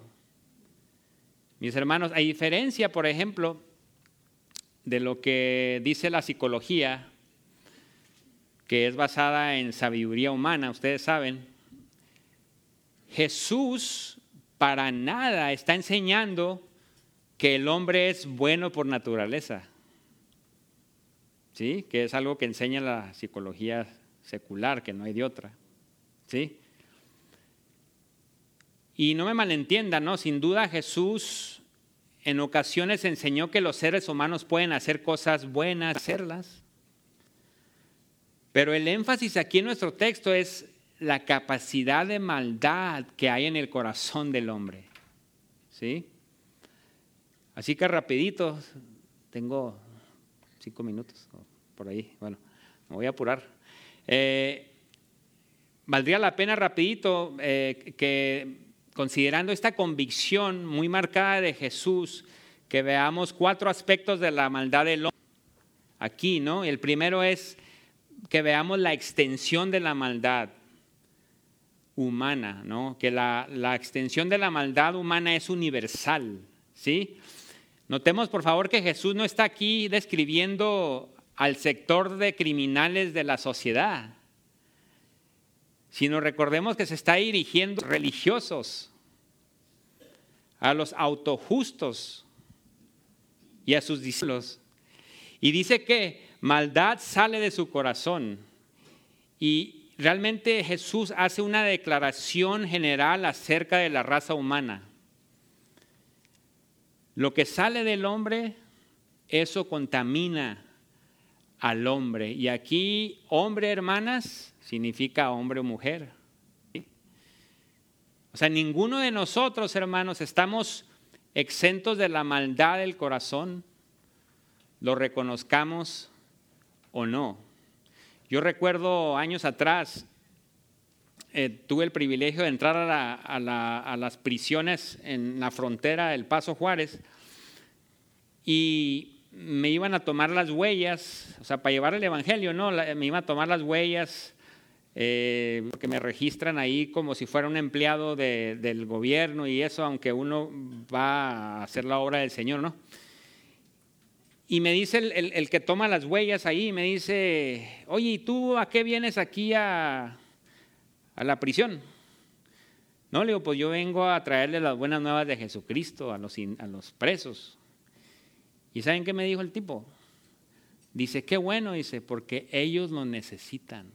Mis hermanos, hay diferencia, por ejemplo, de lo que dice la psicología, que es basada en sabiduría humana, ustedes saben. Jesús para nada está enseñando que el hombre es bueno por naturaleza. ¿Sí? Que es algo que enseña la psicología secular, que no hay de otra. ¿Sí? Y no me malentiendan, ¿no? Sin duda Jesús en ocasiones enseñó que los seres humanos pueden hacer cosas buenas, hacerlas. Pero el énfasis aquí en nuestro texto es la capacidad de maldad que hay en el corazón del hombre. ¿Sí? Así que rapidito, tengo cinco minutos por ahí, bueno, me voy a apurar. Eh, valdría la pena rapidito eh, que considerando esta convicción muy marcada de Jesús, que veamos cuatro aspectos de la maldad del hombre aquí, ¿no? El primero es que veamos la extensión de la maldad humana, ¿no? Que la, la extensión de la maldad humana es universal, ¿sí? Notemos, por favor, que Jesús no está aquí describiendo al sector de criminales de la sociedad sino recordemos que se está dirigiendo a religiosos, a los autojustos y a sus discípulos. Y dice que maldad sale de su corazón. Y realmente Jesús hace una declaración general acerca de la raza humana. Lo que sale del hombre, eso contamina al hombre. Y aquí, hombre, hermanas, significa hombre o mujer. O sea, ninguno de nosotros, hermanos, estamos exentos de la maldad del corazón, lo reconozcamos o no. Yo recuerdo años atrás, eh, tuve el privilegio de entrar a, las prisiones en la frontera del Paso Juárez y me iban a tomar las huellas, o sea, para llevar el Evangelio, ¿no? Me iban a tomar las huellas eh, que me registran ahí como si fuera un empleado del gobierno y eso, aunque uno va a hacer la obra del Señor, ¿no? Y me dice el, que toma las huellas ahí, me dice, oye, ¿y tú a qué vienes aquí a, a la prisión? No, le digo, pues yo vengo a traerle las buenas nuevas de Jesucristo a los, a los presos. ¿Y saben qué me dijo el tipo? Dice, qué bueno, dice, porque ellos lo necesitan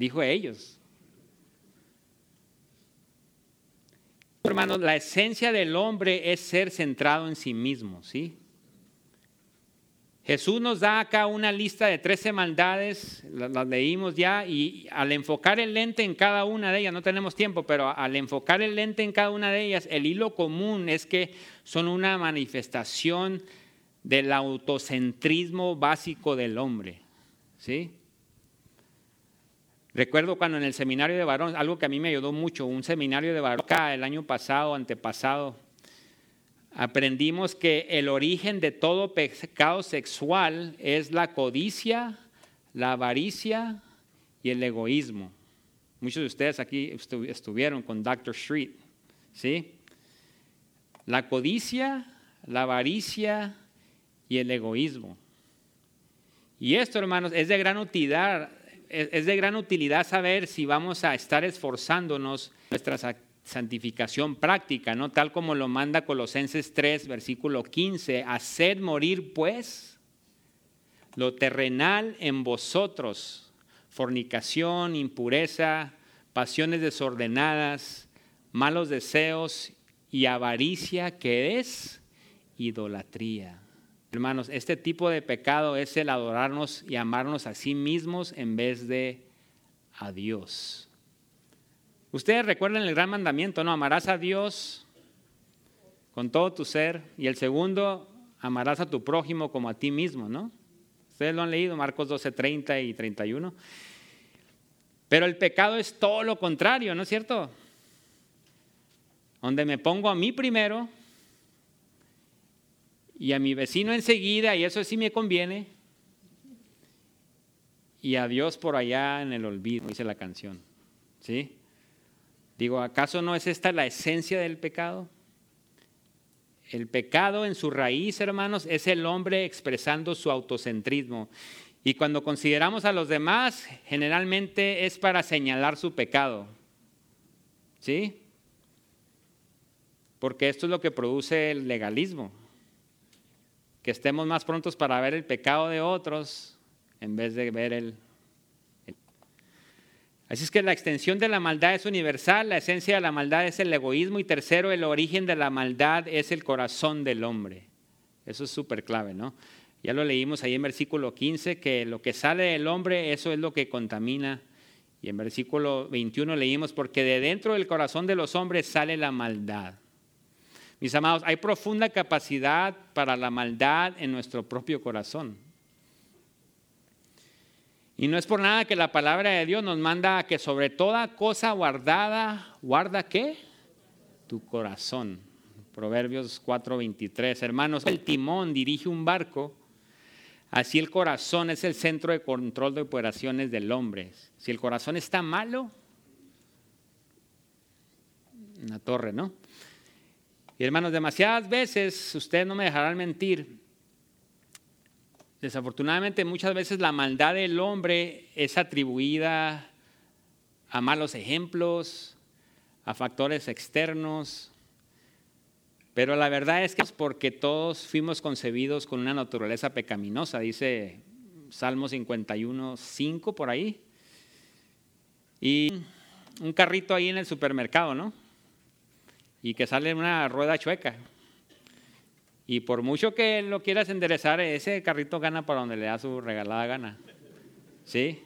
dijo ellos. Hermanos, la esencia del hombre es ser centrado en sí mismo, ¿sí? Jesús nos da acá una lista de 13 maldades, las, leímos ya, y al enfocar el lente en cada una de ellas, no tenemos tiempo, pero al enfocar el lente en cada una de ellas, el hilo común es que son una manifestación del autocentrismo básico del hombre, ¿sí? Recuerdo cuando en el seminario de varón, algo que a mí me ayudó mucho, un seminario de varón el año pasado, antepasado, aprendimos que el origen de todo pecado sexual es la codicia, la avaricia y el egoísmo. Muchos de ustedes aquí estuvieron con Dr. Street, ¿sí? La codicia, la avaricia y el egoísmo. Y esto, hermanos, es de gran utilidad es de gran utilidad saber si vamos a estar esforzándonos nuestra santificación práctica, ¿no? Tal como lo manda Colosenses 3, versículo 15, haced morir pues lo terrenal en vosotros, fornicación, impureza, pasiones desordenadas, malos deseos y avaricia que es idolatría. Hermanos, este tipo de pecado es el adorarnos y amarnos a sí mismos en vez de a Dios. Ustedes recuerdan el gran mandamiento, ¿no? Amarás a Dios con todo tu ser. Y el segundo, amarás a tu prójimo como a ti mismo, ¿no? Ustedes lo han leído, Marcos 12, 30 y 31. Pero el pecado es todo lo contrario, ¿no es cierto? Donde me pongo a mí primero y a mi vecino enseguida, y eso sí me conviene, y a Dios por allá en el olvido, dice la canción. ¿Sí? Digo, ¿acaso no es esta la esencia del pecado? El pecado en su raíz, hermanos, es el hombre expresando su autocentrismo. Y cuando consideramos a los demás, generalmente es para señalar su pecado. ¿Sí? Porque esto es lo que produce el legalismo. Que estemos más prontos para ver el pecado de otros en vez de ver el, Así es que la extensión de la maldad es universal, la esencia de la maldad es el egoísmo y tercero, el origen de la maldad es el corazón del hombre. Eso es súper clave, ¿no? Ya lo leímos ahí en versículo 15, que lo que sale del hombre, eso es lo que contamina. Y en versículo 21 leímos, porque de dentro del corazón de los hombres sale la maldad. Mis amados, hay profunda capacidad para la maldad en nuestro propio corazón. Y no es por nada que la palabra de Dios nos manda a que sobre toda cosa guardada, guarda qué? Tu corazón. Proverbios 4:23. Hermanos, el timón dirige un barco, así el corazón es el centro de control de operaciones del hombre. Si el corazón está malo, una torre, ¿no? Y hermanos, demasiadas veces, ustedes no me dejarán mentir, Desafortunadamente muchas veces la maldad del hombre es atribuida a malos ejemplos, a factores externos, pero la verdad es que es porque todos fuimos concebidos con una naturaleza pecaminosa, dice Salmo 51, 5 por ahí. Y un carrito ahí en el supermercado, ¿no? Y que sale una rueda chueca. Y por mucho que lo quieras enderezar, ese carrito gana para donde le da su regalada gana. ¿Sí?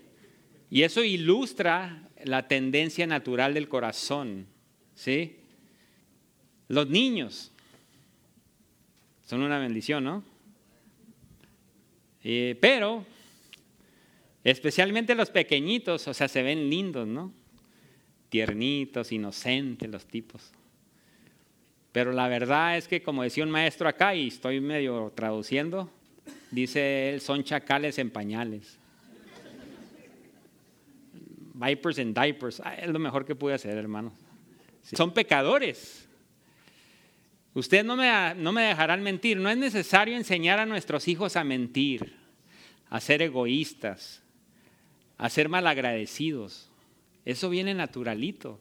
Y eso ilustra la tendencia natural del corazón. ¿Sí? Los niños son una bendición, ¿no? Eh, pero, especialmente los pequeñitos, o sea, se ven lindos, ¿no? Tiernitos, inocentes los tipos. Pero la verdad es que, como decía un maestro acá, y estoy medio traduciendo, dice él, son chacales en pañales. Vipers en diapers. Ah, es lo mejor que pude hacer, hermano. Son pecadores. Ustedes no me, no me dejarán mentir. No es necesario enseñar a nuestros hijos a mentir, a ser egoístas, a ser malagradecidos. Eso viene naturalito.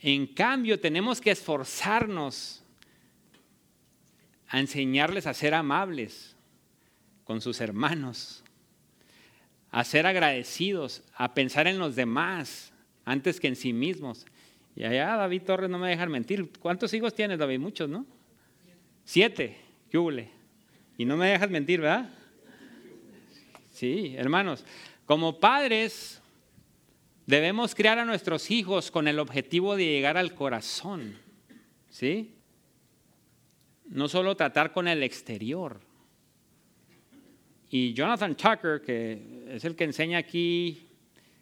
En cambio, tenemos que esforzarnos a enseñarles a ser amables con sus hermanos, a ser agradecidos, a pensar en los demás antes que en sí mismos. Y allá David Torres no me deja mentir. ¿Cuántos hijos tienes, David? Muchos, ¿no? Siete. ¿Qué Y no me dejas mentir, ¿verdad? Sí, hermanos. Como padres, Debemos criar a nuestros hijos con el objetivo de llegar al corazón, ¿sí? No solo tratar con el exterior. Y Jonathan Tucker, que es el que enseña aquí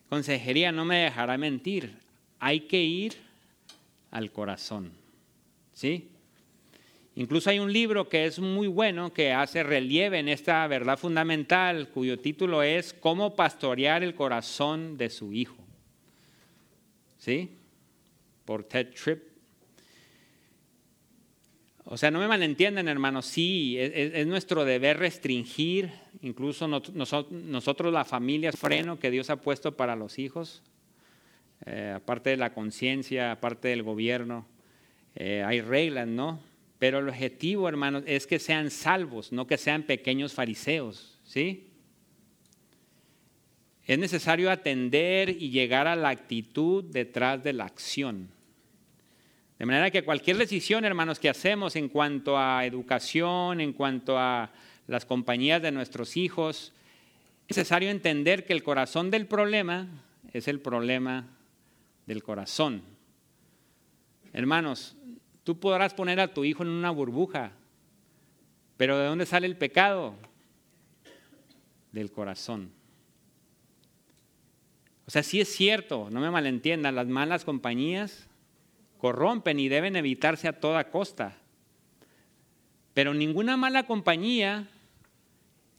consejería, no me dejará mentir. Hay que ir al corazón, ¿sí? Incluso hay un libro que es muy bueno que hace relieve en esta verdad fundamental, cuyo título es Cómo pastorear el corazón de su hijo. ¿Sí? Por Ted Tripp. O sea, no me malentiendan, hermanos, sí, es, nuestro deber restringir, incluso nosotros, la familia, freno que Dios ha puesto para los hijos, eh, aparte de la conciencia, aparte del gobierno, eh, hay reglas, ¿no? Pero el objetivo, hermanos, es que sean salvos, no que sean pequeños fariseos, ¿sí? Es necesario atender y llegar a la actitud detrás de la acción. De manera que cualquier decisión, hermanos, que hacemos en cuanto a educación, en cuanto a las compañías de nuestros hijos, es necesario entender que el corazón del problema es el problema del corazón. Hermanos, tú podrás poner a tu hijo en una burbuja, pero ¿de dónde sale el pecado? Del corazón. O sea, sí es cierto, no me malentiendan, las malas compañías corrompen y deben evitarse a toda costa. Pero ninguna mala compañía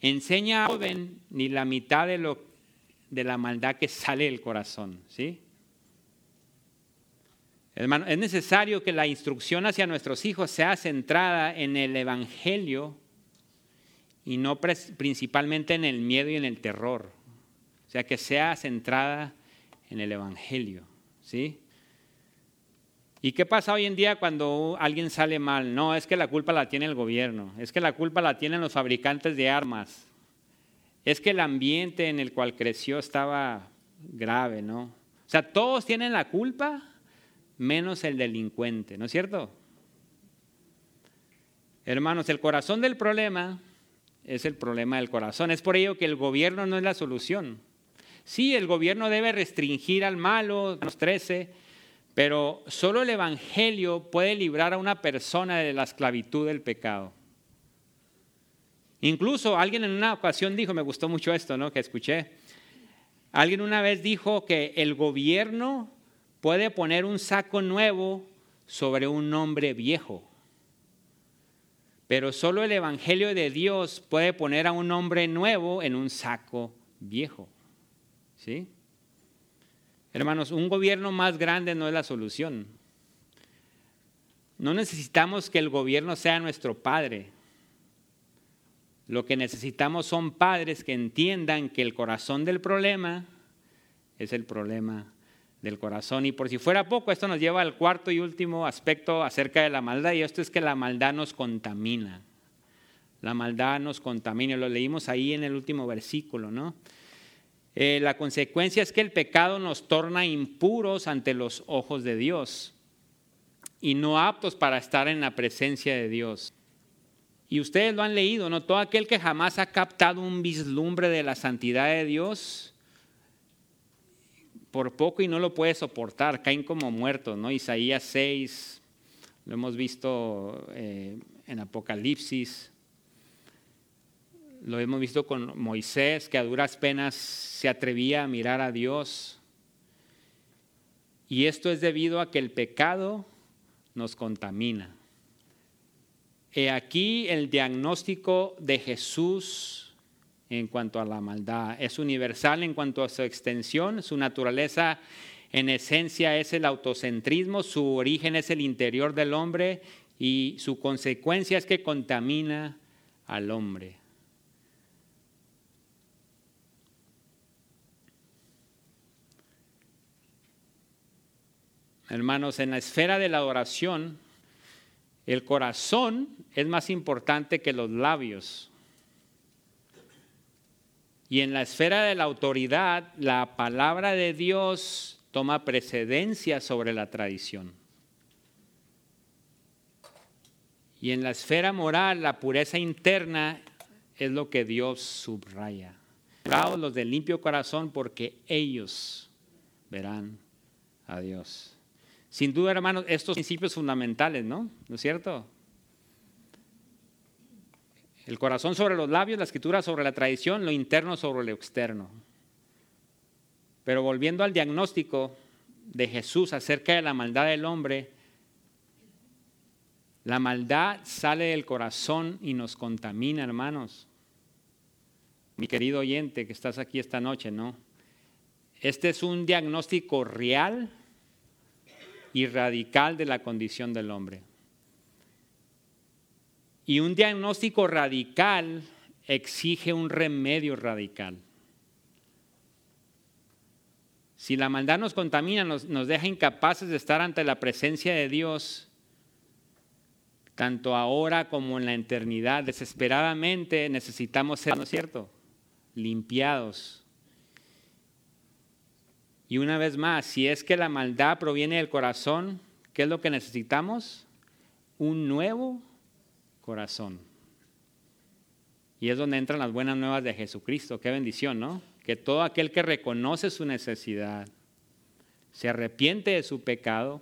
enseña a joven ni la mitad de, lo, de la maldad que sale del corazón, ¿sí? Hermano, es necesario que la instrucción hacia nuestros hijos sea centrada en el Evangelio y no principalmente en el miedo y en el terror. O sea, que sea centrada en el Evangelio. ¿sí? ¿Y qué pasa hoy en día cuando alguien sale mal? No, es que la culpa la tiene el gobierno, es que la culpa la tienen los fabricantes de armas, es que el ambiente en el cual creció estaba grave, ¿no? O sea, todos tienen la culpa menos el delincuente, ¿no es cierto? Hermanos, el corazón del problema es el problema del corazón. Es por ello que el gobierno no es la solución. Sí, el gobierno debe restringir al malo, los 13, pero solo el Evangelio puede librar a una persona de la esclavitud del pecado. Incluso alguien en una ocasión dijo, me gustó mucho esto, ¿no? Que escuché. Alguien una vez dijo que el gobierno puede poner un saco nuevo sobre un hombre viejo. Pero solo el Evangelio de Dios puede poner a un hombre nuevo en un saco viejo. ¿Sí? Hermanos, un gobierno más grande no es la solución. No necesitamos que el gobierno sea nuestro padre. Lo que necesitamos son padres que entiendan que el corazón del problema es el problema del corazón. Y por si fuera poco, esto nos lleva al cuarto y último aspecto acerca de la maldad, y esto es que la maldad nos contamina. La maldad nos contamina, lo leímos ahí en el último versículo, ¿no? Eh, la consecuencia es que el pecado nos torna impuros ante los ojos de Dios y no aptos para estar en la presencia de Dios. Y ustedes lo han leído, ¿no? Todo aquel que jamás ha captado un vislumbre de la santidad de Dios, por poco y no lo puede soportar, caen como muertos, ¿no? Isaías 6, lo hemos visto eh, en Apocalipsis, lo hemos visto con Moisés, que a duras penas se atrevía a mirar a Dios. Y esto es debido a que el pecado nos contamina. He aquí el diagnóstico de Jesús en cuanto a la maldad. Es universal en cuanto a su extensión, su naturaleza en esencia es el autocentrismo, su origen es el interior del hombre y su consecuencia es que contamina al hombre. Hermanos, en la esfera de la adoración, el corazón es más importante que los labios. Y en la esfera de la autoridad, la palabra de Dios toma precedencia sobre la tradición. Y en la esfera moral, la pureza interna es lo que Dios subraya. los de limpio corazón porque ellos verán a Dios. Sin duda, hermanos, estos principios fundamentales, ¿no? ¿No es cierto? El corazón sobre los labios, la escritura sobre la tradición, lo interno sobre lo externo. Pero volviendo al diagnóstico de Jesús acerca de la maldad del hombre, la maldad sale del corazón y nos contamina, hermanos. Mi querido oyente que estás aquí esta noche, ¿no? Este es un diagnóstico real y radical de la condición del hombre. Y un diagnóstico radical exige un remedio radical. Si la maldad nos contamina, nos, deja incapaces de estar ante la presencia de Dios, tanto ahora como en la eternidad, desesperadamente necesitamos ser, ¿no es cierto?, limpiados. Y una vez más, si es que la maldad proviene del corazón, ¿qué es lo que necesitamos? Un nuevo corazón. Y es donde entran las buenas nuevas de Jesucristo. Qué bendición, ¿no? Que todo aquel que reconoce su necesidad, se arrepiente de su pecado,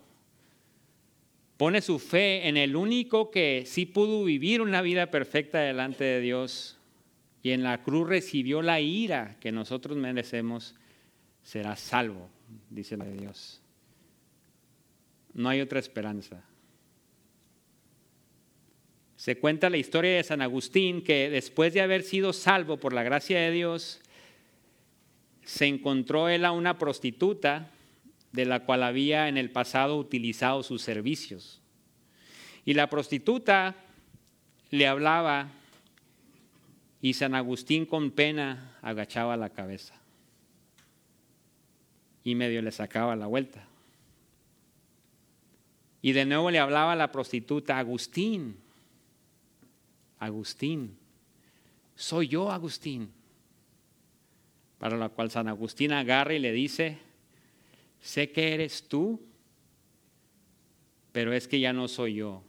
pone su fe en el único que sí pudo vivir una vida perfecta delante de Dios y en la cruz recibió la ira que nosotros merecemos, serás salvo, dice la de Dios. No hay otra esperanza. Se cuenta la historia de San Agustín que después de haber sido salvo por la gracia de Dios, se encontró él a una prostituta de la cual había en el pasado utilizado sus servicios. Y la prostituta le hablaba y San Agustín con pena agachaba la cabeza y medio le sacaba la vuelta. Y de nuevo le hablaba a la prostituta, Agustín, Agustín, soy yo Agustín. Para lo cual San Agustín agarra y le dice, sé que eres tú, pero es que ya no soy yo,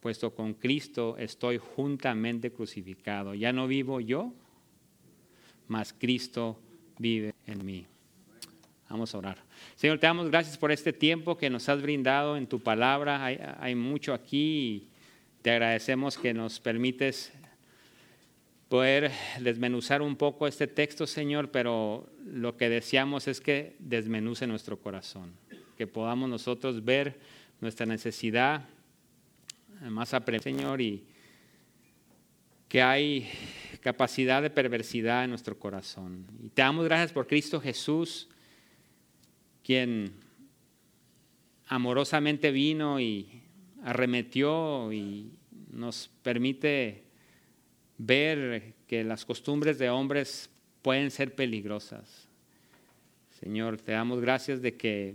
puesto con Cristo estoy juntamente crucificado. Ya no vivo yo, mas Cristo vive en mí. Vamos a orar. Señor, te damos gracias por este tiempo que nos has brindado en tu palabra. Hay, mucho aquí y te agradecemos que nos permites poder desmenuzar un poco este texto, Señor, pero lo que deseamos es que desmenuce nuestro corazón, que podamos nosotros ver nuestra necesidad más aprender, Señor, y que hay capacidad de perversidad en nuestro corazón. Y te damos gracias por Cristo Jesús, quien amorosamente vino y arremetió y nos permite ver que las costumbres de hombres pueden ser peligrosas. Señor, te damos gracias de que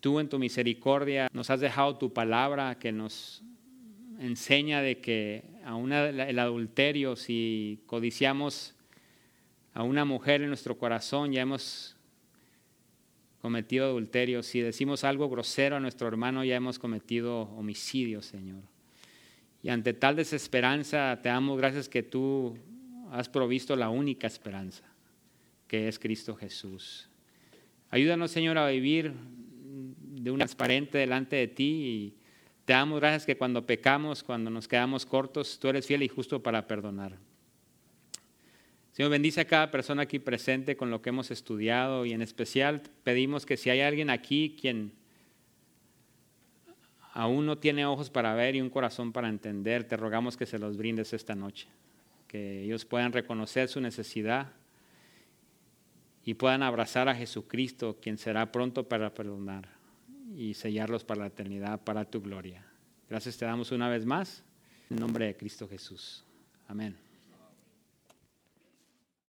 tú en tu misericordia nos has dejado tu palabra que nos enseña de que aún el adulterio, si codiciamos a una mujer en nuestro corazón, ya hemos cometido adulterio. Si decimos algo grosero a nuestro hermano, ya hemos cometido homicidio, Señor. Y ante tal desesperanza, te damos gracias que tú has provisto la única esperanza, que es Cristo Jesús. Ayúdanos, Señor, a vivir de un transparente delante de ti y te damos gracias que cuando pecamos, cuando nos quedamos cortos, tú eres fiel y justo para perdonar. Señor, bendice a cada persona aquí presente con lo que hemos estudiado y en especial pedimos que si hay alguien aquí quien aún no tiene ojos para ver y un corazón para entender, te rogamos que se los brindes esta noche, que ellos puedan reconocer su necesidad y puedan abrazar a Jesucristo, quien será pronto para perdonar y sellarlos para la eternidad, para tu gloria. Gracias te damos una vez más, en nombre de Cristo Jesús. Amén.